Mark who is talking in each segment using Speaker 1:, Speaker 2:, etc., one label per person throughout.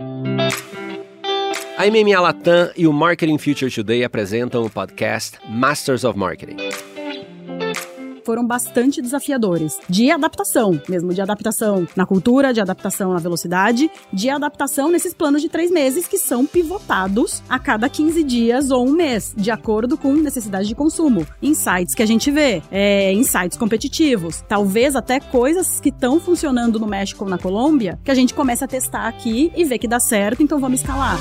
Speaker 1: A MMA Latam e o Marketing Future Today apresentam o podcast Masters of Marketing
Speaker 2: foram bastante desafiadores. De adaptação, mesmo de adaptação na cultura, de adaptação na velocidade, de adaptação nesses planos de três meses que são pivotados a cada 15 dias ou um mês, de acordo com necessidade de consumo. Insights que a gente vê, é, insights competitivos, talvez até coisas que estão funcionando no México ou na Colômbia, que a gente começa a testar aqui e ver que dá certo, então vamos escalar.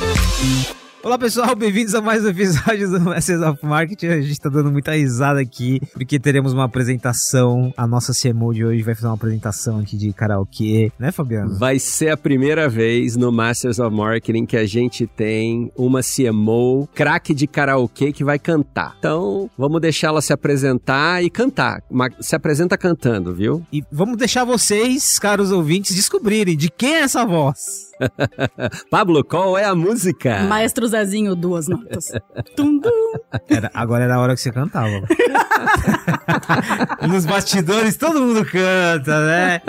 Speaker 3: Olá pessoal, bem-vindos a mais um episódio do Masters of Marketing. A gente tá dando muita risada aqui, porque teremos uma apresentação. A nossa CMO de hoje vai fazer uma apresentação aqui de karaokê, né, Fabiano?
Speaker 1: Vai ser a primeira vez no Masters of Marketing que a gente tem uma CMO craque de karaokê que vai cantar. Então, vamos deixá-la se apresentar e cantar. Se apresenta cantando, viu?
Speaker 3: E vamos deixar vocês, caros ouvintes, descobrirem de quem é essa voz.
Speaker 1: Pablo, qual é a música?
Speaker 2: Maestro Zezinho, duas notas. tum, tum.
Speaker 3: Era, agora era a hora que você cantava. Nos bastidores todo mundo canta, né?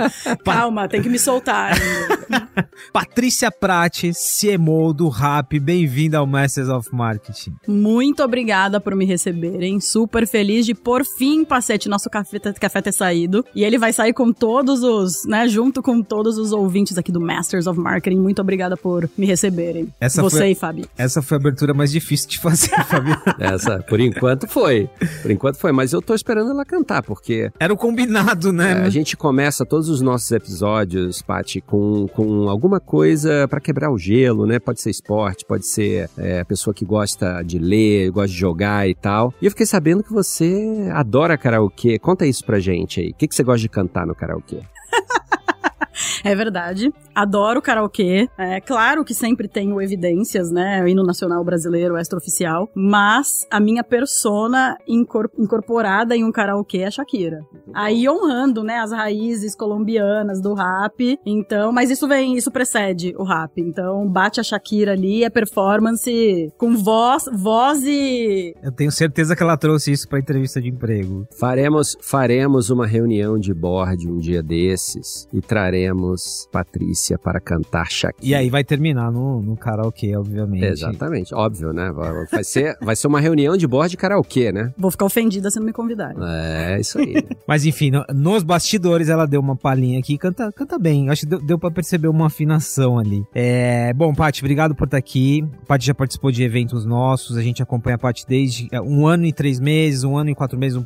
Speaker 2: Calma, tem que me soltar ainda.
Speaker 3: Patrícia Prati, CMO do Rap, bem-vinda ao Masters of Marketing.
Speaker 2: Muito obrigada por me receberem. Super feliz de por fim Pacete nosso café, café ter saído. E ele vai sair com todos os, né, junto com todos os ouvintes aqui do Masters of Marketing. Muito obrigada por me receberem. Essa Você foi, e Fabi.
Speaker 3: Essa foi a abertura mais difícil de fazer, Fabi.
Speaker 1: essa, por enquanto foi. Por enquanto foi, mas eu tô esperando ela cantar, porque.
Speaker 3: Era o combinado, né?
Speaker 1: É, a gente começa todos os nossos episódios, Paty, com, com alguma coisa para quebrar o gelo, né? Pode ser esporte, pode ser é, a pessoa que gosta de ler, gosta de jogar e tal. E eu fiquei sabendo que você adora karaokê. Conta isso pra gente aí. O que, que você gosta de cantar no karaokê?
Speaker 2: É verdade. Adoro karaokê. É claro que sempre tenho evidências, né? O hino nacional brasileiro, extraoficial. Mas a minha persona incorporada em um karaokê é a Shakira. Aí honrando, né, as raízes colombianas do rap. Então, mas isso vem, isso precede o rap. Então, bate a Shakira ali, é performance com voz, voz e.
Speaker 3: Eu tenho certeza que ela trouxe isso pra entrevista de emprego.
Speaker 1: Faremos, faremos uma reunião de board um dia desses e traremos Patrícia para cantar Shakira.
Speaker 3: E aí vai terminar no, no karaokê, obviamente.
Speaker 1: Exatamente, óbvio, né? Vai ser, vai ser uma reunião de board de karaokê, né?
Speaker 2: Vou ficar ofendida se não me convidarem.
Speaker 1: É, isso aí.
Speaker 3: Mas enfim, no, nos bastidores ela deu uma palhinha aqui, canta, canta bem. Acho que deu, deu pra perceber uma afinação ali. É, bom, Paty, obrigado por estar aqui. Paty já participou de eventos nossos, a gente acompanha a Paty desde é, um ano e três meses, um ano e quatro meses, um,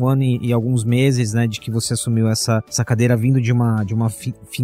Speaker 3: um ano e, e, alguns meses, né, de que você assumiu essa, essa cadeira vindo de uma, de uma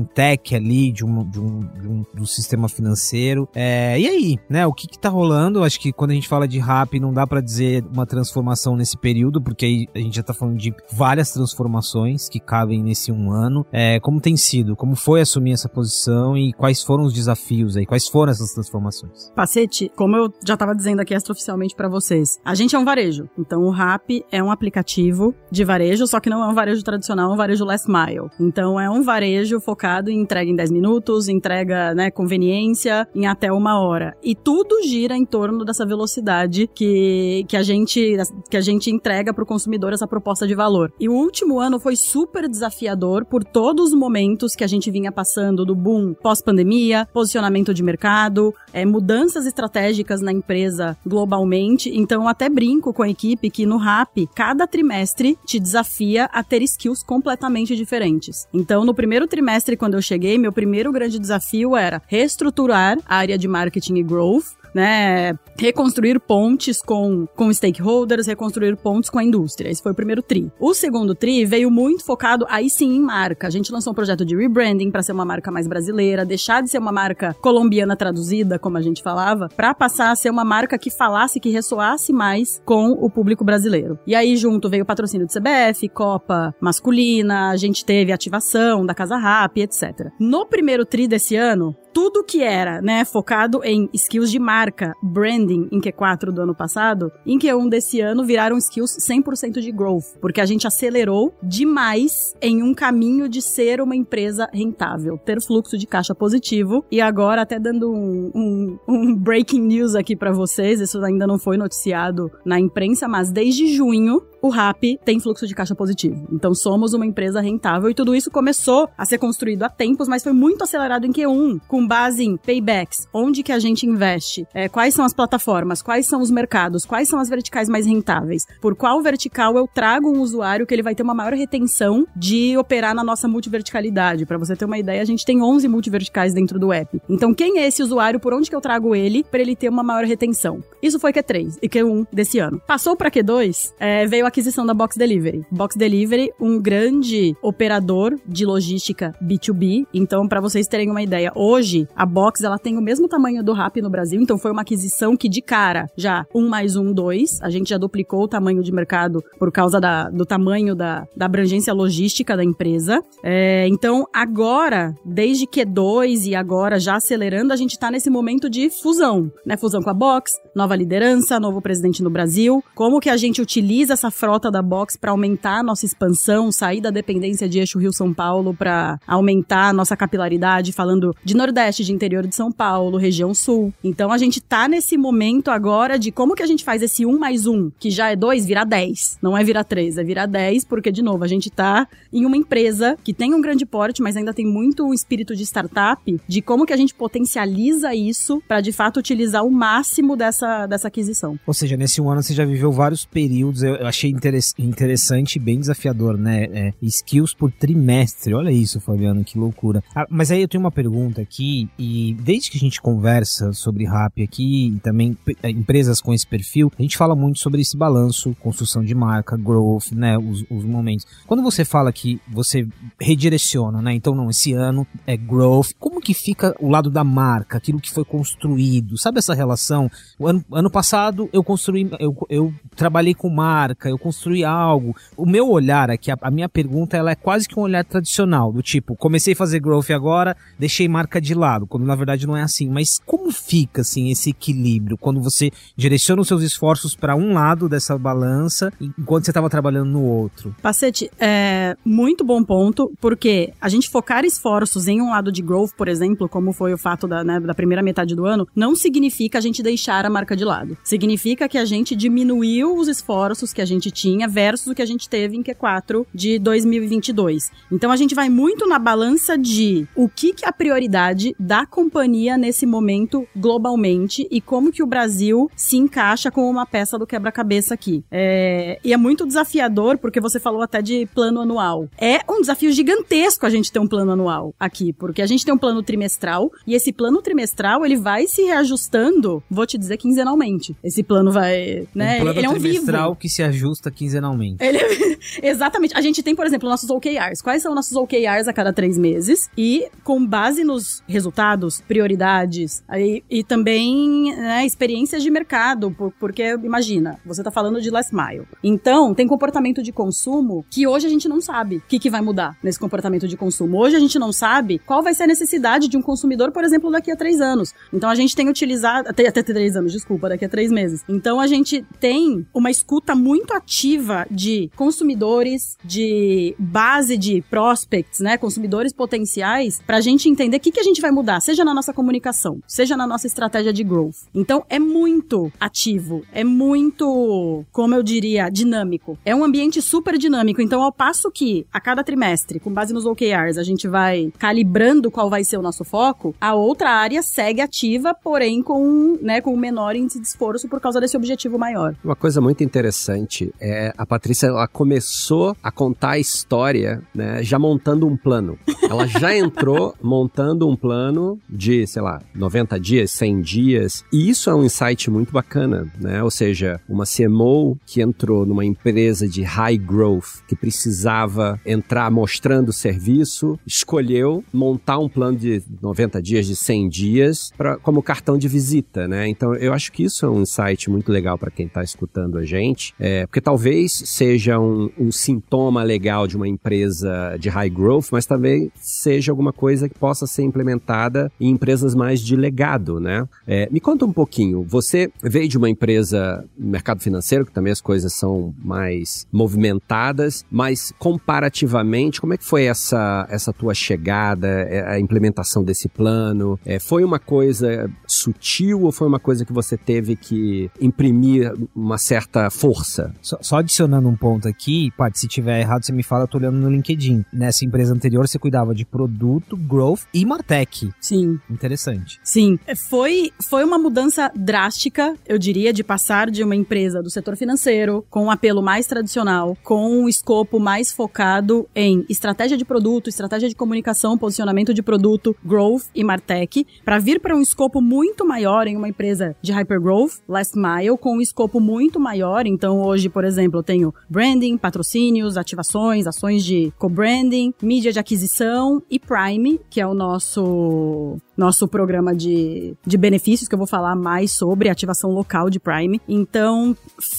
Speaker 3: fintech ali, de um, de um, de um do sistema financeiro. É, e aí, né? O que que tá rolando? Acho que quando a gente fala de rap, não dá para dizer uma transformação nesse período, porque aí a gente já tá falando de várias transformações que cabem nesse um ano. É, como tem sido? Como foi assumir essa posição e quais foram os desafios aí? Quais foram essas transformações?
Speaker 2: Pacete, como eu já tava dizendo aqui extraoficialmente para vocês, a gente é um varejo. Então o Rap é um aplicativo de varejo, só que não é um varejo tradicional, é um varejo last mile. Então é um varejo focado em entrega em 10 minutos, entrega, né, conveniência em até uma hora. E tudo gira em torno dessa velocidade que, que a gente que a gente entrega para o consumidor essa proposta de valor. E o último ano foi super desafiador por todos os momentos que a gente vinha passando do boom pós-pandemia, posicionamento de mercado, é, mudanças estratégicas na empresa globalmente. Então, até brinco com a equipe que no RAP, cada trimestre te desafia a ter skills completamente diferentes. Então, no primeiro trimestre, quando eu cheguei, meu primeiro grande desafio era reestruturar a área de marketing e growth, né, reconstruir pontes com, com stakeholders, reconstruir pontes com a indústria. Esse foi o primeiro tri. O segundo tri veio muito focado aí sim em marca. A gente lançou um projeto de rebranding para ser uma marca mais brasileira, deixar de ser uma marca colombiana traduzida, como a gente falava, para passar a ser uma marca que falasse, que ressoasse mais com o público brasileiro. E aí junto veio o patrocínio do CBF, Copa masculina, a gente teve ativação da Casa Rap, etc. No primeiro tri desse ano, tudo que era, né, focado em skills de marca, branding em Q4 do ano passado, em Q1 desse ano viraram skills 100% de growth, porque a gente acelerou demais em um caminho de ser uma empresa rentável, ter fluxo de caixa positivo. E agora, até dando um, um, um breaking news aqui para vocês, isso ainda não foi noticiado na imprensa, mas desde junho o RAP tem fluxo de caixa positivo. Então somos uma empresa rentável e tudo isso começou a ser construído há tempos, mas foi muito acelerado em Q1, com base em paybacks, onde que a gente investe, é, quais são as plataformas, quais são os mercados, quais são as verticais mais rentáveis, por qual vertical eu trago um usuário que ele vai ter uma maior retenção de operar na nossa multiverticalidade. Para você ter uma ideia, a gente tem 11 multiverticais dentro do app. Então quem é esse usuário, por onde que eu trago ele para ele ter uma maior retenção? Isso foi Q3 e Q1 desse ano. Passou para Q2, é, veio a aquisição da Box Delivery. Box Delivery, um grande operador de logística B2B. Então, para vocês terem uma ideia, hoje a Box ela tem o mesmo tamanho do Rap no Brasil. Então, foi uma aquisição que de cara já um mais um dois. A gente já duplicou o tamanho de mercado por causa da, do tamanho da, da abrangência logística da empresa. É, então, agora, desde Q2 e agora já acelerando, a gente tá nesse momento de fusão, né? Fusão com a Box, nova liderança, novo presidente no Brasil. Como que a gente utiliza essa frota da Box para aumentar a nossa expansão, sair da dependência de eixo Rio-São Paulo para aumentar a nossa capilaridade, falando de Nordeste, de interior de São Paulo, região Sul. Então a gente tá nesse momento agora de como que a gente faz esse um mais um, que já é dois, virar 10. Não é virar três, é virar 10, porque, de novo, a gente tá em uma empresa que tem um grande porte, mas ainda tem muito um espírito de startup, de como que a gente potencializa isso para de fato utilizar o máximo dessa, dessa aquisição.
Speaker 3: Ou seja, nesse um ano você já viveu vários períodos, eu achei interessante e bem desafiador, né? É, skills por trimestre, olha isso, Fabiano, que loucura. Ah, mas aí eu tenho uma pergunta aqui, e desde que a gente conversa sobre rap aqui, e também é, empresas com esse perfil, a gente fala muito sobre esse balanço, construção de marca, growth, né? Os, os momentos. Quando você fala que você redireciona, né? Então, não, esse ano é growth, como que fica o lado da marca, aquilo que foi construído? Sabe essa relação? O ano, ano passado eu construí, eu, eu trabalhei com marca, eu construí algo. O meu olhar aqui, a, a, minha pergunta, ela é quase que um olhar tradicional, do tipo, comecei a fazer growth agora, deixei marca de lado, quando na verdade não é assim. Mas como fica, assim, esse equilíbrio quando você direciona os seus esforços para um lado dessa balança, enquanto você estava trabalhando no outro?
Speaker 2: Pacete, é muito bom ponto, porque a gente focar esforços em um lado de growth, por exemplo, como foi o fato da, né, da primeira metade do ano, não significa a gente deixar a marca de lado. Significa que a gente diminuiu os esforços que a gente tinha versus o que a gente teve em Q4 de 2022. Então a gente vai muito na balança de o que, que é a prioridade da companhia nesse momento globalmente e como que o Brasil se encaixa com uma peça do quebra-cabeça aqui. É, e é muito desafiador, porque você falou até de plano anual. É um desafio gigantesco a gente ter um plano anual aqui, porque a gente tem um plano trimestral e esse plano trimestral ele vai se reajustando, vou te dizer, quinzenalmente. Esse plano vai, né?
Speaker 3: Um plano
Speaker 2: ele é um
Speaker 3: trimestral
Speaker 2: vivo.
Speaker 3: que se ajusta quinzenalmente.
Speaker 2: Ele é- Exatamente. A gente tem, por exemplo, nossos OKRs. Quais são nossos OKRs a cada três meses? E com base nos resultados, prioridades aí, e também né, experiências de mercado, por- porque imagina, você tá falando de last mile. Então, tem comportamento de consumo que hoje a gente não sabe o que, que vai mudar nesse comportamento de consumo. Hoje a gente não sabe qual vai ser a necessidade de um consumidor, por exemplo, daqui a três anos. Então a gente tem utilizado. Até, até três anos, desculpa, daqui a três meses. Então a gente tem uma escuta muito ativa de consumidores, de base de prospects, né? Consumidores potenciais, pra gente entender o que, que a gente vai mudar, seja na nossa comunicação, seja na nossa estratégia de growth. Então é muito ativo, é muito, como eu diria, dinâmico. É um ambiente super dinâmico. Então, ao passo que a cada trimestre, com base nos OKRs, a gente vai calibrando qual vai ser o nosso foco, a outra área segue ativa, porém com, né, com um menor índice de esforço por causa desse objetivo maior.
Speaker 1: Uma coisa muito interessante é a Patrícia ela começou a contar a história, né, já montando um plano. Ela já entrou montando um plano de, sei lá, 90 dias, 100 dias. E isso é um insight muito bacana, né? Ou seja, uma CMO que entrou numa empresa de high growth, que precisava entrar mostrando serviço, escolheu montar um plano de 90 dias, de 100 dias, pra, como cartão de visita, né? Então, eu acho que isso é um insight muito legal para quem está escutando a gente, é, porque talvez seja um, um sintoma legal de uma empresa de high growth, mas também seja alguma coisa que possa ser implementada em empresas mais de legado, né? É, me conta um pouquinho, você veio de uma empresa mercado financeiro, que também as coisas são mais movimentadas, mas comparativamente, como é que foi essa, essa tua chegada, é, a implementação desse plano? É, foi uma coisa sutil ou foi uma coisa que você teve que imprimir uma certa força
Speaker 3: Só, só adicionando um ponto aqui, Paty, se tiver errado, você me fala, eu tô olhando no LinkedIn. Nessa empresa anterior, você cuidava de produto, growth e Martech.
Speaker 2: Sim.
Speaker 3: Interessante.
Speaker 2: Sim. Foi, foi uma mudança drástica, eu diria, de passar de uma empresa do setor financeiro, com um apelo mais tradicional, com um escopo mais focado em estratégia de produto, estratégia de comunicação, posicionamento de produto, growth e Martech, para vir para um escopo muito maior em uma empresa de hypergrowth, last mile, com um escopo muito maior. Então, hoje, por exemplo, eu tenho branding, patrocínios, ativações, ações de co-branding, mídia de aquisição e Prime, que é o nosso nosso programa de, de benefícios, que eu vou falar mais sobre ativação local de Prime. Então,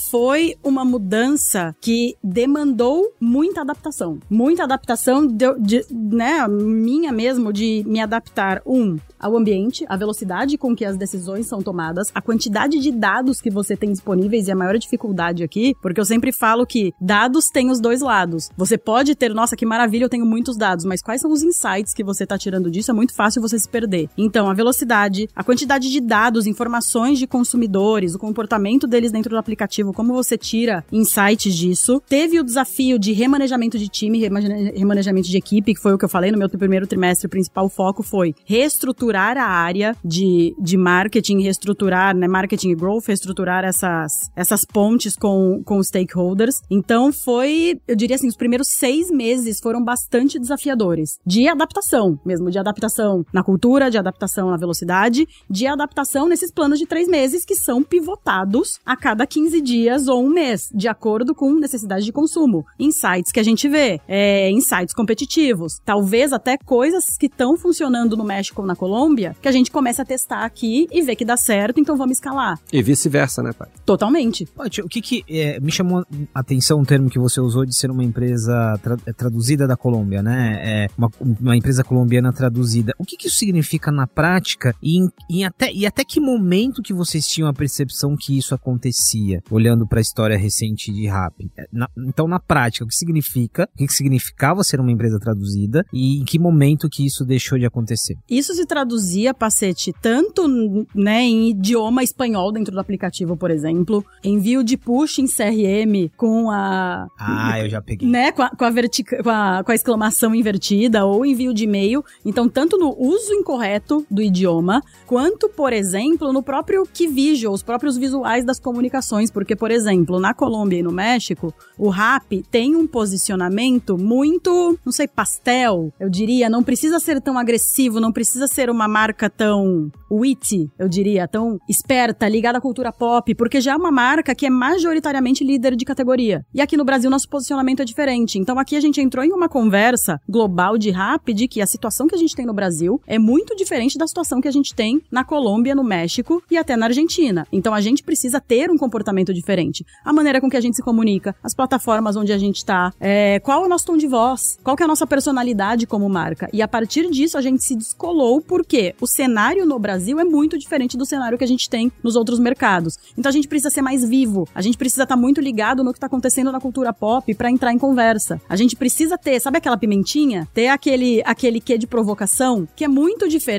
Speaker 2: foi uma mudança que demandou muita adaptação. Muita adaptação, de, de, né, minha mesmo, de me adaptar, um, ao ambiente, a velocidade com que as decisões são tomadas, a quantidade de dados que você tem disponíveis e a maior dificuldade aqui, porque eu sempre falo que dados têm os dois lados. Você pode ter, nossa, que maravilha, eu tenho muitos dados, mas quais são os insights que você está tirando disso? É muito fácil você se perder. Então, a velocidade, a quantidade de dados, informações de consumidores, o comportamento deles dentro do aplicativo, como você tira insights disso. Teve o desafio de remanejamento de time, remanejamento de equipe, que foi o que eu falei no meu primeiro trimestre. O principal foco foi reestruturar a área de, de marketing, reestruturar, né, marketing e growth, reestruturar essas, essas pontes com, com os stakeholders. Então, foi, eu diria assim, os primeiros seis meses foram bastante desafiadores. De adaptação mesmo, de adaptação na cultura, de adaptação na velocidade, de adaptação nesses planos de três meses que são pivotados a cada 15 dias ou um mês, de acordo com necessidade de consumo. Insights que a gente vê, é, insights competitivos, talvez até coisas que estão funcionando no México ou na Colômbia, que a gente começa a testar aqui e vê que dá certo, então vamos escalar.
Speaker 1: E vice-versa, né, pai?
Speaker 2: Totalmente.
Speaker 3: O que, que é, me chamou a atenção um termo que você usou de ser uma empresa tra traduzida da Colômbia, né? É uma, uma empresa colombiana traduzida. O que, que isso significa na prática e, em, em até, e até que momento que vocês tinham a percepção que isso acontecia, olhando para a história recente de Rap? É, na, então, na prática, o que significa? O que, que significava ser uma empresa traduzida e em que momento que isso deixou de acontecer?
Speaker 2: Isso se traduzia, Pacete, tanto né, em idioma espanhol dentro do aplicativo, por exemplo, envio de push em CRM com a.
Speaker 3: Ah, eu já peguei.
Speaker 2: Né, com a, com a, vertica, com a, com a exclamação invertida ou envio de e-mail. Então, tanto no uso incorreto do idioma, quanto, por exemplo, no próprio key visual, os próprios visuais das comunicações, porque, por exemplo, na Colômbia e no México, o rap tem um posicionamento muito, não sei, pastel, eu diria, não precisa ser tão agressivo, não precisa ser uma marca tão witty, eu diria, tão esperta, ligada à cultura pop, porque já é uma marca que é majoritariamente líder de categoria. E aqui no Brasil nosso posicionamento é diferente. Então aqui a gente entrou em uma conversa global de rap de que a situação que a gente tem no Brasil é muito diferente da situação que a gente tem na Colômbia, no México e até na Argentina. Então a gente precisa ter um comportamento diferente. A maneira com que a gente se comunica, as plataformas onde a gente está, é, qual é o nosso tom de voz, qual é a nossa personalidade como marca. E a partir disso a gente se descolou porque o cenário no Brasil é muito diferente do cenário que a gente tem nos outros mercados. Então a gente precisa ser mais vivo, a gente precisa estar tá muito ligado no que está acontecendo na cultura pop para entrar em conversa. A gente precisa ter, sabe aquela pimentinha? Ter aquele aquele quê de provocação que é muito diferente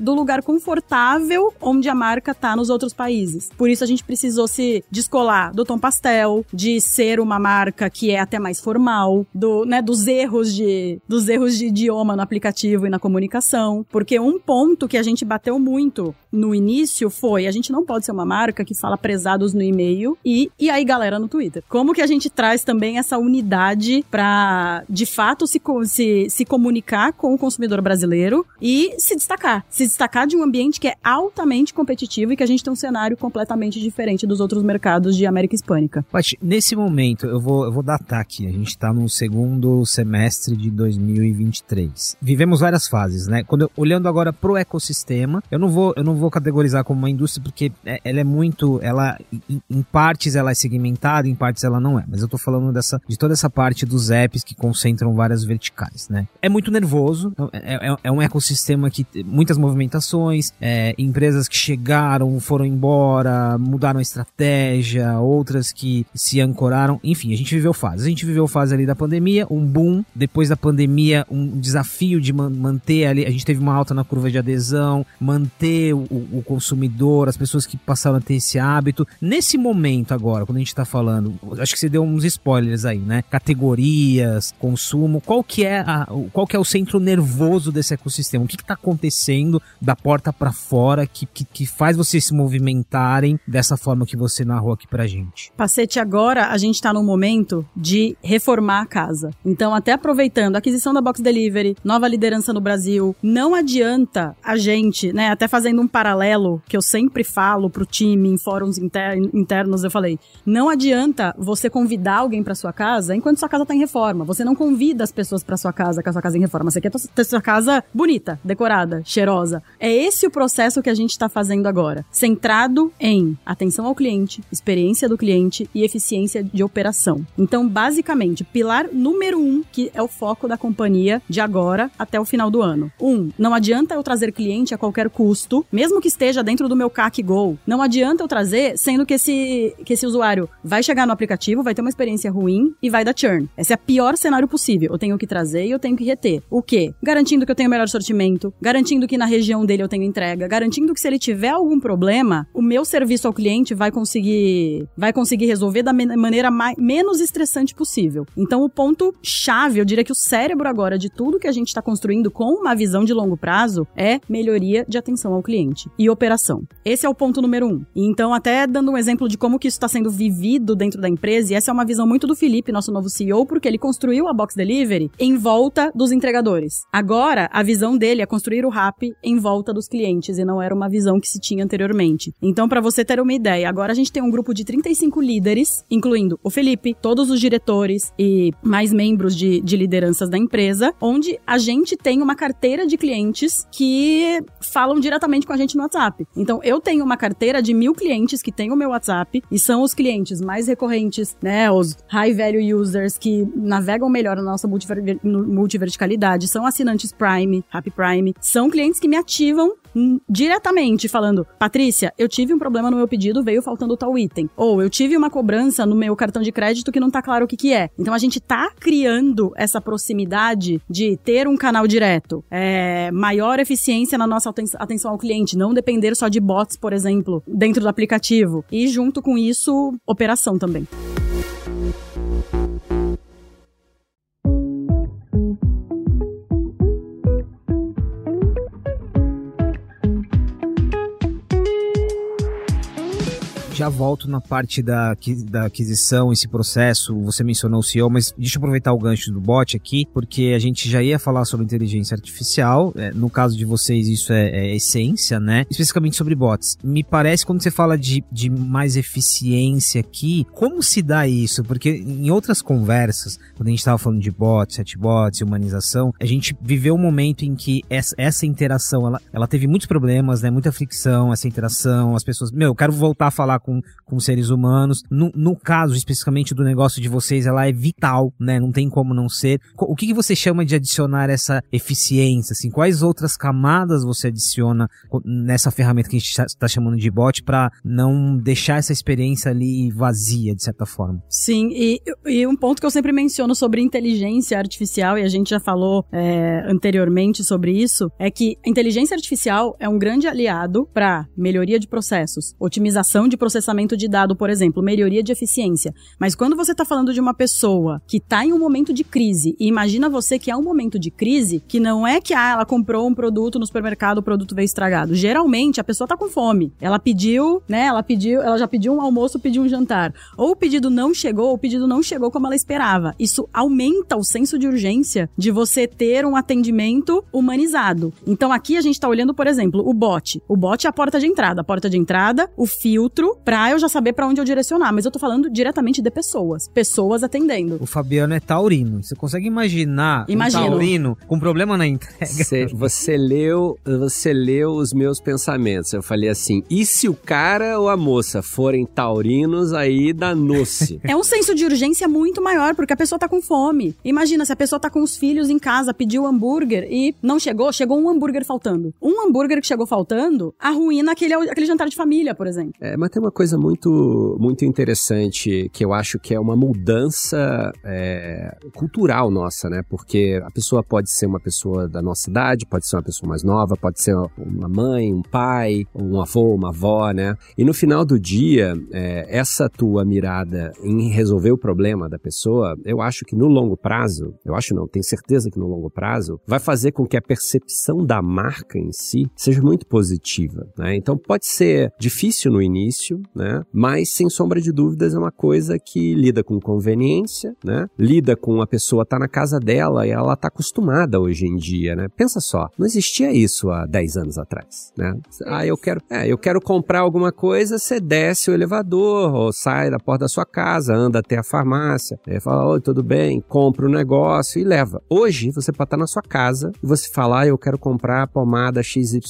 Speaker 2: do lugar confortável onde a marca tá nos outros países. Por isso a gente precisou se descolar do tom pastel, de ser uma marca que é até mais formal, do, né, dos erros de dos erros de idioma no aplicativo e na comunicação, porque um ponto que a gente bateu muito no início foi a gente não pode ser uma marca que fala prezados no e-mail e e aí galera no Twitter. Como que a gente traz também essa unidade para de fato se, se se comunicar com o consumidor brasileiro e se destacar, se destacar de um ambiente que é altamente competitivo e que a gente tem um cenário completamente diferente dos outros mercados de América Hispânica.
Speaker 3: Paty, nesse momento, eu vou, eu vou datar aqui, a gente está no segundo semestre de 2023. Vivemos várias fases, né? Quando eu, olhando agora pro ecossistema, eu não vou, eu não vou categorizar como uma indústria porque é, ela é muito, ela em, em, partes ela é segmentada, em partes ela não é. Mas eu tô falando dessa, de toda essa parte dos apps que concentram várias verticais, né? É muito nervoso, é, é, é um ecossistema que muitas movimentações, é, empresas que chegaram, foram embora, mudaram a estratégia, outras que se ancoraram. Enfim, a gente viveu fase. A gente viveu fase ali da pandemia, um boom. Depois da pandemia, um desafio de man manter ali. A gente teve uma alta na curva de adesão, manter o, o consumidor, as pessoas que passaram a ter esse hábito. Nesse momento agora, quando a gente tá falando, acho que você deu uns spoilers aí, né? Categorias, consumo, qual que é a, qual que é o centro nervoso desse ecossistema? O que, que tá acontecendo da porta para fora que, que, que, faz vocês se movimentarem dessa forma que você narrou aqui pra gente?
Speaker 2: Pacete, agora a gente tá num momento de reformar a casa. Então, até aproveitando a aquisição da Box Delivery, nova liderança no Brasil, não adianta a gente, né, até fazendo um paralelo que eu sempre falo pro time em fóruns inter internos, eu falei, não adianta você convidar alguém para sua casa enquanto sua casa tá em reforma. Você não convida as pessoas para sua casa com a sua casa em reforma. Você quer ter sua casa bonita, decorada, cheirosa. É esse o processo que a gente está fazendo agora, centrado em atenção ao cliente, experiência do cliente e eficiência de operação. Então, basicamente, pilar número um, que é o foco da companhia de agora até o final do ano. Um, não adianta eu trazer cliente a qualquer custo, mesmo que esteja dentro do meu CAC Go. Não adianta eu trazer, sendo que esse, que esse usuário vai chegar no aplicativo, vai ter uma experiência ruim e vai dar churn. Esse é o pior cenário possível. Eu tenho que trazer e eu tenho que reter. O quê? Garantindo que eu tenho o melhor sortimento, garantindo que na região dele eu tenho entrega, garantindo que se ele tiver algum problema, o meu serviço ao cliente vai conseguir vai conseguir resolver da maneira mais, menos estressante possível. Então o ponto chave, eu diria que o cérebro agora de tudo que a gente está construindo com uma visão de longo prazo é melhoria de atenção ao cliente e operação. Esse é o ponto número um. Então, até dando um exemplo de como que isso está sendo vivido dentro da empresa, e essa é uma visão muito do Felipe, nosso novo CEO, porque ele construiu a Box Delivery em volta dos entregadores. Agora, a visão dele é construir o RAP em volta dos clientes, e não era uma visão que se tinha anteriormente. Então, para você ter uma ideia, agora a gente tem um grupo de 35 líderes, incluindo o Felipe, todos os diretores e mais membros de, de lideranças da empresa, onde a gente tem uma carteira de clientes que falam diretamente com a gente no WhatsApp. Então, eu tenho uma carteira de mil clientes que tem o meu WhatsApp e são os clientes mais recorrentes, né? Os high value users que navegam melhor na nossa multiver multiverticalidade, são assinantes Prime, Happy Prime, são clientes que me ativam diretamente falando: Patrícia, eu tive um problema no meu pedido, veio faltando tal item. Ou eu tive uma cobrança no meu cartão de crédito que não tá claro o que, que é. Então a gente tá criando essa proximidade de ter um canal direto, é, maior eficiência na nossa atenção ao cliente, não depender só de bots, por exemplo, dentro do aplicativo. E junto com isso, operação também.
Speaker 3: Volto na parte da, da aquisição, esse processo. Você mencionou o CEO, mas deixa eu aproveitar o gancho do bot aqui, porque a gente já ia falar sobre inteligência artificial. É, no caso de vocês, isso é, é, essência, né? Especificamente sobre bots. Me parece quando você fala de, de mais eficiência aqui, como se dá isso? Porque em outras conversas, quando a gente estava falando de bots, chatbots, humanização, a gente viveu um momento em que essa, essa interação, ela, ela teve muitos problemas, né? Muita fricção, essa interação, as pessoas, meu, eu quero voltar a falar com, com seres humanos. No, no caso especificamente do negócio de vocês, ela é vital, né? Não tem como não ser. O que, que você chama de adicionar essa eficiência? Assim, quais outras camadas você adiciona nessa ferramenta que a gente está chamando de bot para não deixar essa experiência ali vazia, de certa forma?
Speaker 2: Sim, e, e um ponto que eu sempre menciono sobre inteligência artificial, e a gente já falou é, anteriormente sobre isso, é que a inteligência artificial é um grande aliado para melhoria de processos, otimização de processos processamento de dado, por exemplo, melhoria de eficiência. Mas quando você está falando de uma pessoa que está em um momento de crise, e imagina você que é um momento de crise, que não é que ah, ela comprou um produto no supermercado, o produto veio estragado. Geralmente a pessoa está com fome. Ela pediu, né? Ela pediu, ela já pediu um almoço, pediu um jantar. Ou o pedido não chegou, ou o pedido não chegou como ela esperava. Isso aumenta o senso de urgência de você ter um atendimento humanizado. Então aqui a gente está olhando, por exemplo, o bot. O bot é a porta de entrada. A porta de entrada, o filtro pra eu já saber para onde eu direcionar. Mas eu tô falando diretamente de pessoas. Pessoas atendendo.
Speaker 3: O Fabiano é taurino. Você consegue imaginar
Speaker 2: Imagino.
Speaker 3: um taurino com problema na entrega?
Speaker 1: Você, você leu, você leu os meus pensamentos. Eu falei assim: e se o cara ou a moça forem taurinos, aí danou-se.
Speaker 2: É um senso de urgência muito maior, porque a pessoa tá com fome. Imagina se a pessoa tá com os filhos em casa, pediu hambúrguer e não chegou, chegou um hambúrguer faltando. Um hambúrguer que chegou faltando arruína aquele, aquele jantar de família, por exemplo.
Speaker 1: É, mas tem uma coisa muito, muito interessante que eu acho que é uma mudança é, cultural nossa, né? Porque a pessoa pode ser uma pessoa da nossa idade, pode ser uma pessoa mais nova, pode ser uma mãe, um pai, um avô, uma avó, né? E no final do dia, é, essa tua mirada em resolver o problema da pessoa, eu acho que no longo prazo, eu acho não, tenho certeza que no longo prazo, vai fazer com que a percepção da marca em si seja muito positiva, né? Então pode ser difícil no início, né? Mas sem sombra de dúvidas é uma coisa que lida com conveniência, né? Lida com a pessoa tá na casa dela e ela tá acostumada hoje em dia, né? Pensa só, não existia isso há 10 anos atrás, né? Ah, eu quero, é, eu quero comprar alguma coisa, você desce o elevador ou sai da porta da sua casa, anda até a farmácia, aí fala, oi, tudo bem, compra o um negócio e leva. Hoje você pode estar na sua casa e você fala, ah, eu quero comprar pomada XYZ.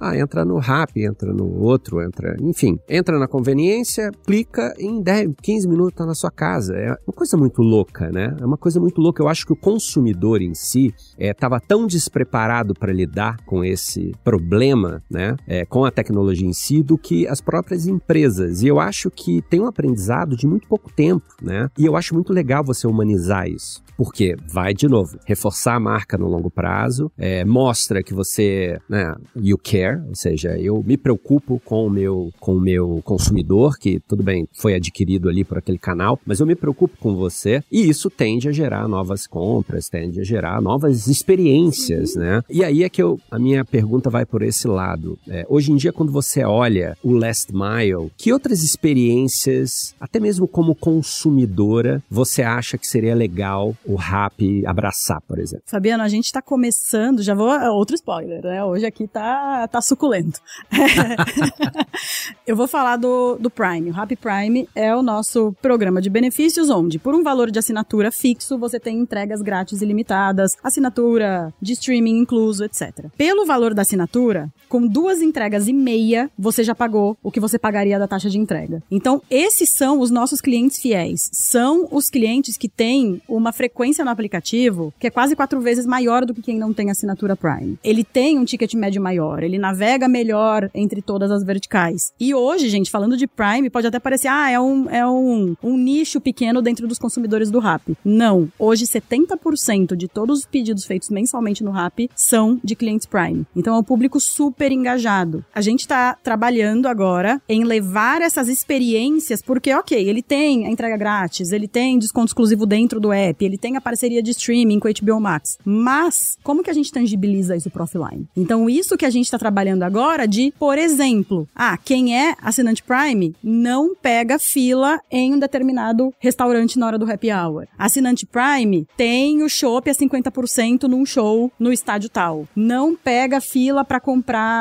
Speaker 1: Ah, entra no Rap, entra no outro, entra, enfim, entra na conveniência, clica em 10, 15 minutos tá na sua casa. É uma coisa muito louca, né? É uma coisa muito louca. Eu acho que o consumidor em si estava é, tão despreparado para lidar com esse problema, né, é, com a tecnologia em si, do que as próprias empresas. E eu acho que tem um aprendizado de muito pouco tempo, né? E eu acho muito legal você humanizar isso. Porque vai de novo, reforçar a marca no longo prazo, é, mostra que você, né, you care, ou seja, eu me preocupo com o meu, com o meu consumidor, que tudo bem, foi adquirido ali por aquele canal, mas eu me preocupo com você, e isso tende a gerar novas compras, tende a gerar novas experiências, né? E aí é que eu, a minha pergunta vai por esse lado. É, hoje em dia, quando você olha o last mile, que outras experiências, até mesmo como consumidora, você acha que seria legal o rap abraçar, por exemplo?
Speaker 2: Fabiano, a gente tá começando, já vou, é outro spoiler, né? Hoje aqui tá, tá suculento. eu vou falar do, do Prime. O Rap Prime é o nosso programa de benefícios onde, por um valor de assinatura fixo, você tem entregas grátis ilimitadas, assinatura de streaming incluso, etc. Pelo valor da assinatura, com duas entregas e meia, você já pagou o que você pagaria da taxa de entrega. Então, esses são os nossos clientes fiéis. São os clientes que têm uma frequência no aplicativo que é quase quatro vezes maior do que quem não tem assinatura Prime. Ele tem um ticket médio maior, ele navega melhor entre todas as verticais. E hoje, gente, falando de Prime, pode até parecer, ah, é um, é um, um nicho pequeno dentro dos consumidores do Rap. Não. Hoje, 70% de todos os pedidos feitos mensalmente no Rap são de clientes Prime. Então, é um público super engajado. A gente está trabalhando agora em levar essas experiências, porque, ok, ele tem a entrega grátis, ele tem desconto exclusivo dentro do app, ele tem a parceria de streaming com o HBO Max. Mas, como que a gente tangibiliza isso pro offline? Então, isso que a gente está trabalhando agora de, por exemplo, ah, quem é assinante Prime não pega fila em um determinado restaurante na hora do happy hour. Assinante Prime tem o show a 50% num show no estádio tal. Não pega fila para comprar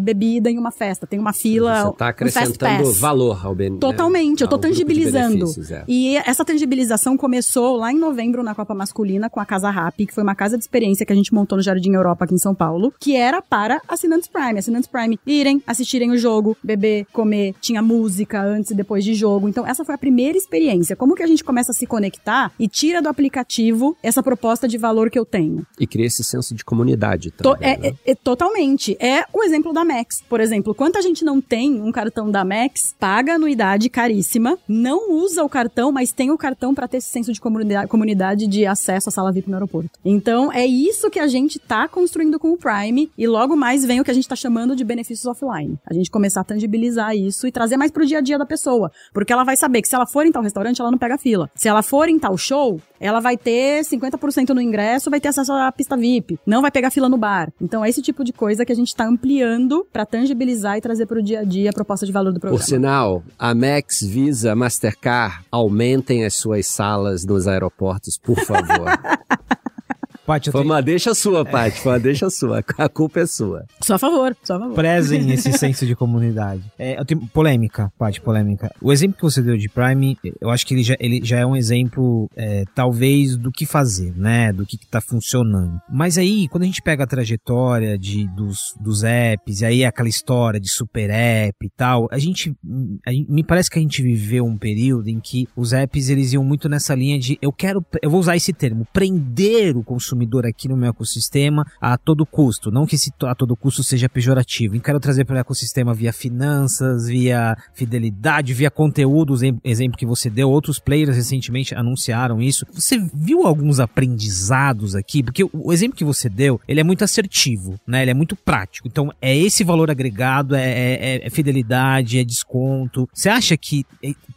Speaker 2: bebida em uma festa. Tem uma fila.
Speaker 1: Você tá acrescentando
Speaker 2: um
Speaker 1: valor ao benefício.
Speaker 2: Totalmente, eu
Speaker 1: de
Speaker 2: tangibilizando.
Speaker 1: é.
Speaker 2: E essa tangibilização começou lá em novembro na Copa Masculina com a Casa Rap, que foi uma casa de experiência que a gente montou no Jardim Europa aqui em São Paulo, que era para assinantes Prime. Assinantes Prime irem, assistirem o jogo, beber, comer, tinha música antes e depois de jogo. Então essa foi a primeira experiência. Como que a gente começa a se conectar e tira do aplicativo essa proposta de valor que eu tenho?
Speaker 1: E cria esse senso de comunidade
Speaker 2: To-
Speaker 1: também.
Speaker 2: é,
Speaker 1: né?
Speaker 2: é- é totalmente. É o exemplo da Max. Por exemplo, quanta gente não tem um cartão da Max, paga anuidade caríssima, não usa o cartão, mas tem o cartão para ter esse senso de comunidade, comunidade de acesso à sala VIP no aeroporto. Então, é isso que a gente tá construindo com o Prime e logo mais vem o que a gente tá chamando de benefícios offline. A gente começar a tangibilizar isso e trazer mais pro dia a dia da pessoa, porque ela vai saber que se ela for em tal restaurante, ela não pega fila. Se ela for em tal show, ela vai ter 50% no ingresso, vai ter acesso à pista VIP, não vai pegar fila no bar. Então é esse tipo de coisa que a gente tá ampliando pra tangibilizar e trazer pro dia a dia a proposta de valor do
Speaker 1: Por
Speaker 2: programa.
Speaker 1: sinal, a Max, Visa, Mastercard, aumentem as suas salas nos aeroportos, por favor.
Speaker 3: Paty,
Speaker 1: Foi
Speaker 3: tenho...
Speaker 1: uma deixa sua, Paty. Foi uma deixa sua. A culpa é sua.
Speaker 2: Só a favor, só a favor.
Speaker 3: prezem esse senso de comunidade. É, eu tenho polêmica, Paty, polêmica. O exemplo que você deu de Prime, eu acho que ele já, ele já é um exemplo, é, talvez, do que fazer, né? Do que, que tá funcionando. Mas aí, quando a gente pega a trajetória de, dos, dos apps, e aí aquela história de super app e tal, a gente, a gente- me parece que a gente viveu um período em que os apps, eles iam muito nessa linha de, eu quero, eu vou usar esse termo, prender o consumidor aqui no meu ecossistema a todo custo. Não que esse a todo custo seja pejorativo. E quero trazer para o ecossistema via finanças, via fidelidade, via conteúdos, em- exemplo que você deu. Outros players recentemente anunciaram isso. Você viu alguns aprendizados aqui? Porque o, exemplo que você deu, ele é muito assertivo, né? Ele é muito prático. Então, é esse valor agregado, é, é- é fidelidade, é desconto. Você acha que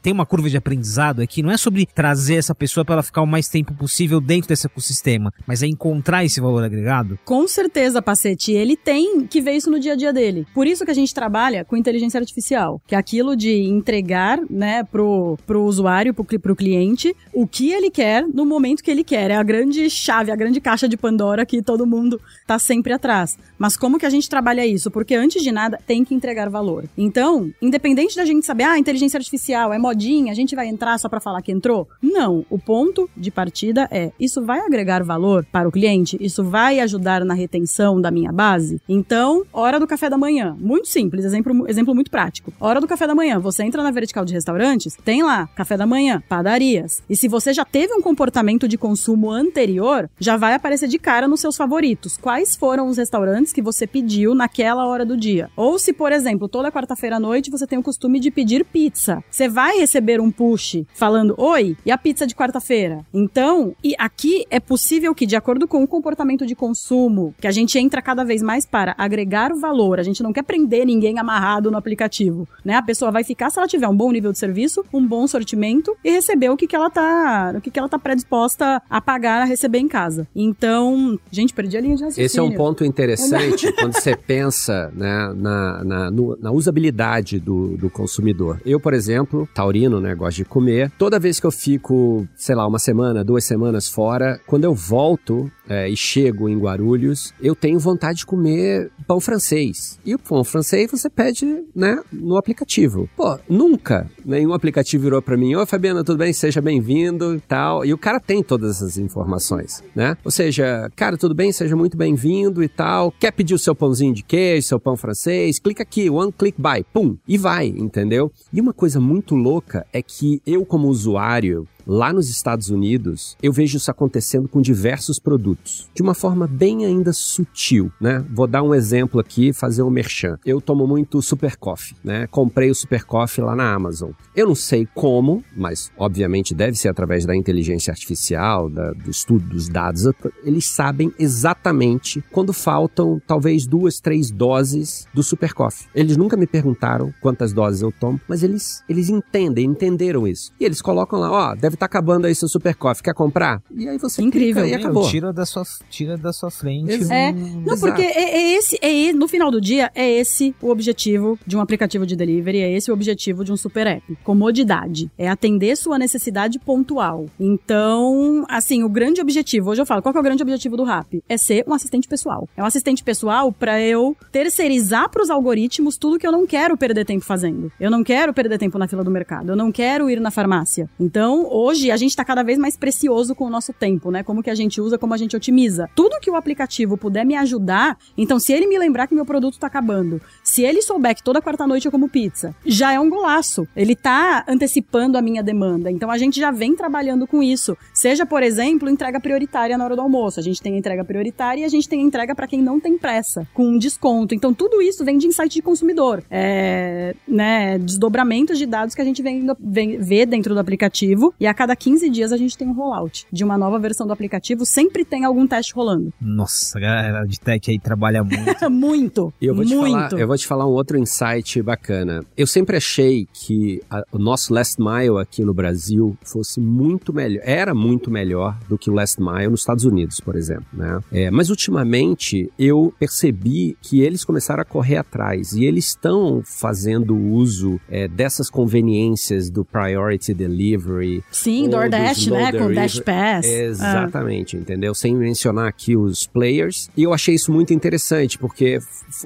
Speaker 3: tem uma curva de aprendizado aqui? Não é sobre trazer essa pessoa para ela ficar o mais tempo possível dentro desse ecossistema, mas é encontrar esse valor agregado?
Speaker 2: Com certeza, Pacete, ele tem que ver isso no dia a dia dele. Por isso que a gente trabalha com inteligência artificial, que é aquilo de entregar, né, pro, pro usuário, pro, pro cliente, o que ele quer no momento que ele quer. É a grande chave, a grande caixa de Pandora que todo mundo tá sempre atrás. Mas como que a gente trabalha isso? Porque antes de nada, tem que entregar valor. Então, independente da gente saber, ah, inteligência artificial é modinha, a gente vai entrar só pra falar que entrou? Não. O ponto de partida é, isso vai agregar valor para o cliente? Isso vai ajudar na retenção da minha base? Então, hora do café da manhã. Muito simples, exemplo, exemplo muito prático. Hora do café da manhã, você entra na vertical de restaurantes, tem lá café da manhã, padarias. E se você já teve um comportamento de consumo anterior, já vai aparecer de cara nos seus favoritos. Quais foram os restaurantes que você pediu naquela hora do dia? Ou se, por exemplo, toda quarta-feira à noite você tem o costume de pedir pizza. Você vai receber um push falando: Oi, e a pizza de quarta-feira? Então, e aqui é possível que, de acordo com o comportamento de consumo, que a gente entra cada vez mais para agregar valor, a gente não quer prender ninguém amarrado no aplicativo, né? A pessoa vai ficar se ela tiver um bom nível de serviço, um bom sortimento e receber o que, que ela tá, o que, que ela tá predisposta a pagar a receber em casa. Então, gente, perdi a linha de raciocínio.
Speaker 1: Esse é um ponto interessante quando você pensa né, na, na, na usabilidade do, do consumidor. Eu, por exemplo, taurino, né, gosto de comer. Toda vez que eu fico, sei lá, uma semana, duas semanas fora, quando eu volto é, e chego em Guarulhos, eu tenho vontade de comer pão francês. E o pão francês você pede, né, no aplicativo. Pô, nunca nenhum aplicativo virou pra mim, oi Fabiana, tudo bem? Seja bem-vindo e tal. E o cara tem todas essas informações, né? Ou seja, cara, tudo bem? Seja muito bem-vindo e tal. Quer pedir o seu pãozinho de queijo, seu pão francês? Clica aqui, one click buy, pum, e vai, entendeu? E uma coisa muito louca é que eu como usuário, Lá nos Estados Unidos, eu vejo isso acontecendo com diversos produtos, de uma forma bem ainda sutil, né? Vou dar um exemplo aqui, fazer um merchan. Eu tomo muito Super Coffee, né? Comprei o Super Coffee lá na Amazon. Eu não sei como, mas obviamente deve ser através da inteligência artificial, da- do estudo dos dados. Eles sabem exatamente quando faltam talvez duas, três doses do Super Coffee. Eles nunca me perguntaram quantas doses eu tomo, mas eles, eles entendem, entenderam isso. E eles colocam lá, ó, deve estar acabando aí seu Super Coffee, quer comprar? E aí você
Speaker 2: Incrível.
Speaker 1: clica e
Speaker 3: Meu,
Speaker 1: acabou.
Speaker 3: Tira da sua, tira da sua frente.
Speaker 1: Exato.
Speaker 2: É,
Speaker 3: um-
Speaker 2: Não,
Speaker 1: Exato.
Speaker 2: porque é, é esse, é, e- no final do dia, é esse o objetivo de um aplicativo de delivery, é esse o objetivo de um super app. Comodidade. É atender sua necessidade pontual. Então, assim, o grande objetivo, hoje eu falo, qual que é o grande objetivo do Rap? É ser um assistente pessoal. É um assistente pessoal pra eu terceirizar pros algoritmos tudo que eu não quero perder tempo fazendo. Eu não quero perder tempo na fila do mercado. Eu não quero ir na farmácia. Então, hoje, a gente tá cada vez mais precioso com o nosso tempo, né? Como que a gente usa, como a gente otimiza. Tudo que o aplicativo puder me ajudar, então se ele me lembrar que meu produto tá acabando, se ele souber que toda quarta-noite eu como pizza, já é um golaço. Ele tá antecipando a minha demanda. Então a gente já vem trabalhando com isso. Seja, por exemplo, entrega prioritária na hora do almoço. A gente tem a entrega prioritária e a gente tem a entrega para quem não tem pressa, com um desconto. Então tudo isso vem de insight de consumidor. É, né, desdobramentos de dados que a gente vem, vem vê dentro do aplicativo e a cada 15 dias a gente tem um rollout de uma nova versão do aplicativo. Sempre tem algum teste rolando.
Speaker 3: Nossa, a galera de tech aí trabalha muito.
Speaker 2: muito.
Speaker 1: E eu vou, te
Speaker 2: muito.
Speaker 1: falar, eu vou te falar um outro insight bacana. Eu sempre achei que a- o nosso last mile aqui no Brasil fosse muito melhor. Era muito melhor do que o Last Mile nos Estados Unidos, por exemplo, né? É, mas ultimamente eu percebi que eles começaram a correr atrás e eles estão fazendo uso é, dessas conveniências do Priority Delivery.
Speaker 2: Sim, DoorDash, né? Com Dash Pass.
Speaker 1: Exatamente, ah. entendeu? Sem mencionar aqui os players. E eu achei isso muito interessante, porque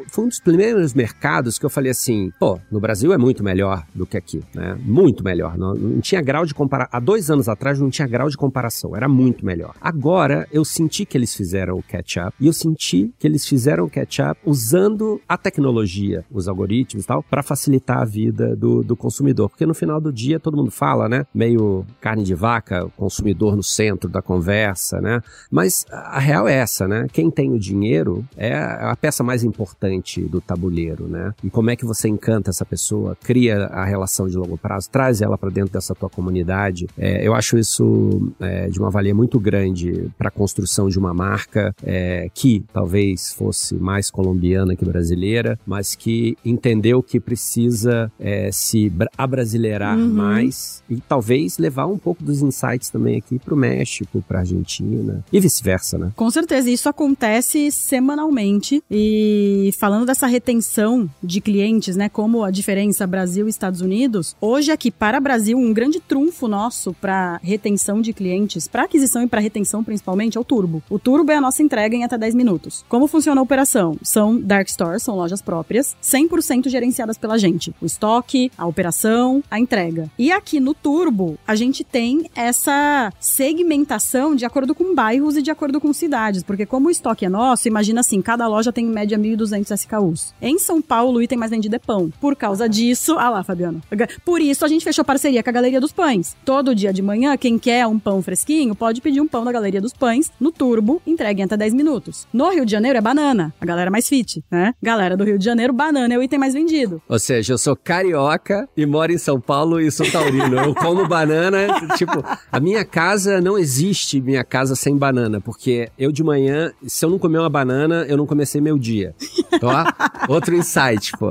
Speaker 1: foi um dos primeiros mercados que eu falei assim, pô, no Brasil é muito melhor do que aqui, né? Muito melhor. Não, não tinha grau de comparação. Há dois anos atrás não tinha grau de comparação, era muito melhor. Agora eu senti que eles fizeram o catch-up e eu senti que eles fizeram o catch-up usando a tecnologia, os algoritmos e tal, para facilitar a vida do, do consumidor. Porque no final do dia todo mundo fala, né? Meio carne de vaca, consumidor no centro da conversa, né? Mas a real é essa, né? Quem tem o dinheiro é a peça mais importante do tabuleiro, né? E como é que você encanta essa pessoa, cria a relação de longo prazo, traz ela para dentro dessa tua comunidade. É, eu acho isso é, de uma valia muito grande para a construção de uma marca é, que talvez fosse mais colombiana que brasileira, mas que entendeu que precisa é, se abrasileirar uhum. mais e talvez levar um pouco dos insights também aqui para o México, para a Argentina e vice-versa, né?
Speaker 2: Com certeza, isso acontece semanalmente e falando dessa retenção de clientes, né, como a diferença Brasil e Estados Unidos, hoje aqui para Brasil um grande trunfo nosso para retenção de clientes, para aquisição e para retenção principalmente é o Turbo. O Turbo é a nossa entrega em até 10 minutos. Como funciona a operação? São dark stores, são lojas próprias, 100% gerenciadas pela gente. O estoque, a operação, a entrega. E aqui no Turbo, a gente tem essa segmentação de acordo com bairros e de acordo com cidades, porque como o estoque é nosso, imagina assim, cada loja tem em média 1.200 SKUs. Em São Paulo, o item mais vendido é pão. Por causa disso, ah lá, Fabiano. Por isso a gente fechou parceria com a Galeria dos Pães. Todo dia de manhã, quem quer um pão fresquinho, pode pedir um pão da Galeria dos Pães no Turbo, entregue em até 10 minutos. No Rio de Janeiro é banana, a galera mais fit, né? Galera do Rio de Janeiro, banana é o item mais vendido.
Speaker 1: Ou seja, eu sou carioca e moro em São Paulo e sou taurino. Eu como banana, tipo, a minha casa não existe minha casa sem banana, porque eu de manhã, se eu não comer uma banana, eu não comecei meu dia. Ó, outro insight, pô.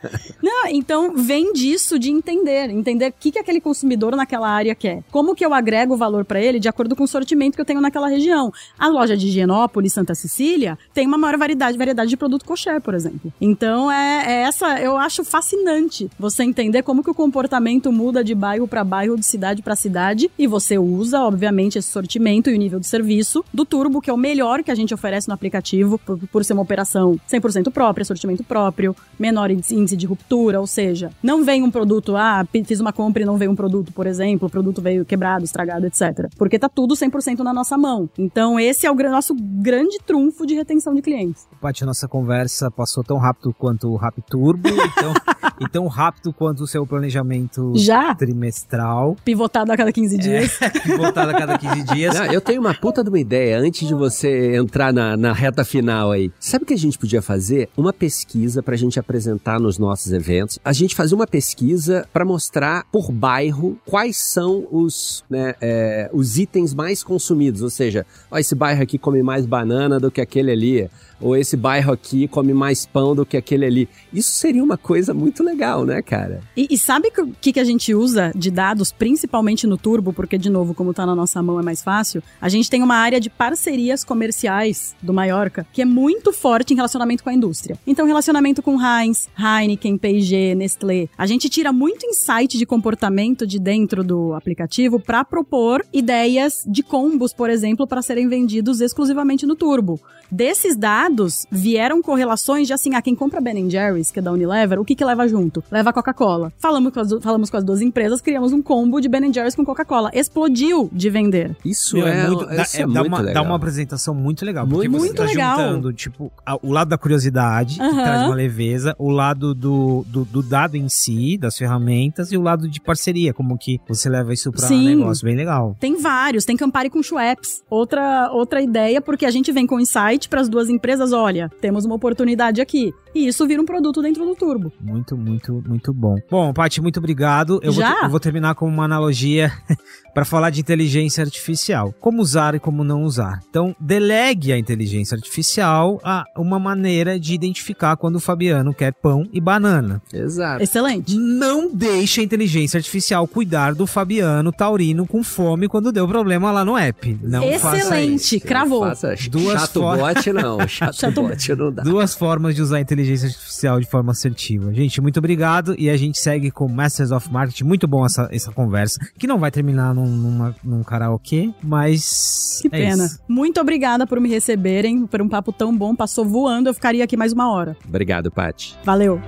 Speaker 2: Não, então vem disso de entender, entender o que, que aquele consumidor naquela área quer. Como que eu agrego valor para ele de acordo com o sortimento que eu tenho naquela região. A loja de Higienópolis, Santa Cecília, tem uma maior variedade, variedade de produto kosher, por exemplo. Então é, é essa, eu acho fascinante você entender como que o comportamento muda de bairro para bairro, de cidade para cidade, e você usa, obviamente, esse sortimento e o nível de serviço do Turbo, que é o melhor que a gente oferece no aplicativo, por, por ser uma operação 100% própria, sortimento próprio, menor índice de ruptura, ou seja, não vem um produto, ah, fiz uma compra e não veio um produto, por exemplo, o produto veio quebrado, estragado, etc. Porque tá tudo 100% na nossa mão. Então, esse é o nosso grande trunfo de retenção de clientes.
Speaker 3: Paty, nossa conversa passou tão rápido quanto o Rap Turbo, então, e tão rápido quanto o seu planejamento
Speaker 2: Já?
Speaker 3: trimestral.
Speaker 2: Pivotado a cada 15 é, dias.
Speaker 3: É, pivotado a cada 15 dias.
Speaker 1: Não, eu tenho uma puta de uma ideia antes de você entrar na, na reta final aí. Sabe o que a gente podia fazer? Uma pesquisa pra gente apresentar nos nossos eventos. A gente fazer uma pesquisa para mostrar por bairro quais são os, né, é, os itens mais consumidos. Ou seja, ó, esse bairro aqui come mais banana do que aquele ali ou esse bairro aqui come mais pão do que aquele ali. Isso seria uma coisa muito legal, né, cara?
Speaker 2: E, e sabe o que, que a gente usa de dados, principalmente no Turbo, porque, de novo, como tá na nossa mão é mais fácil? A gente tem uma área de parcerias comerciais do Maiorca que é muito forte em relacionamento com a indústria. Então, relacionamento com Heinz, Heineken, P&G, Nestlé. A gente tira muito insight de comportamento de dentro do aplicativo para propor ideias de combos, por exemplo, para serem vendidos exclusivamente no Turbo. Desses dados vieram correlações de assim, ah, quem compra Ben Jerry's, que é da Unilever, o que que leva junto? Leva Coca-Cola. Falamos com, as, falamos com as duas empresas, criamos um combo de Ben Jerry's com Coca-Cola. Explodiu de vender.
Speaker 1: Isso Meu, é, é, muito,
Speaker 3: dá,
Speaker 1: isso é,
Speaker 3: é
Speaker 1: dá
Speaker 3: uma,
Speaker 1: legal.
Speaker 3: dá uma apresentação muito legal.
Speaker 2: Muito,
Speaker 3: porque você
Speaker 2: muito
Speaker 3: tá
Speaker 2: legal.
Speaker 3: juntando, tipo, a, o lado da curiosidade, que traz uma leveza, o lado do, do, do, dado em si, das ferramentas, e o lado de parceria, como que você leva isso pra Sim. negócio. Bem legal.
Speaker 2: Tem vários. Tem Campari com Schweppes. Outra, outra ideia, porque a gente vem com insight para as duas empresas, olha, temos uma oportunidade aqui. E isso vira um produto dentro do Turbo.
Speaker 3: Muito, muito, muito bom. Bom, Paty, muito obrigado. Eu,
Speaker 2: Já?
Speaker 3: Vou, eu vou terminar com uma analogia para falar de inteligência artificial. Como usar e como não usar. Então, delegue a inteligência artificial a uma maneira de identificar quando o Fabiano quer pão e banana.
Speaker 1: Exato.
Speaker 2: Excelente.
Speaker 3: Não deixe a inteligência artificial cuidar do Fabiano taurino com fome quando deu problema lá no app. Não faça isso.
Speaker 2: Excelente, cravou.
Speaker 1: Faça
Speaker 3: Duas
Speaker 1: chato
Speaker 3: for-
Speaker 1: bot, não. Chato,
Speaker 2: Chato
Speaker 1: bot não dá.
Speaker 3: Duas formas de usar a inteligência artificial de forma assertiva. Gente, muito obrigado e a gente segue com Masters of Marketing. Muito bom essa, essa conversa, que não vai terminar num, numa, num karaokê, mas.
Speaker 2: Que
Speaker 3: é
Speaker 2: pena.
Speaker 3: isso.
Speaker 2: Muito obrigada por me receberem, por um papo tão bom. Passou voando, eu ficaria aqui mais uma hora.
Speaker 1: Obrigado, Paty.
Speaker 2: Valeu.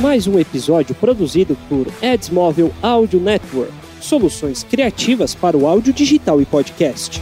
Speaker 4: Mais um episódio produzido por Adsmóvel Audio Network. Soluções criativas para o áudio digital e podcast.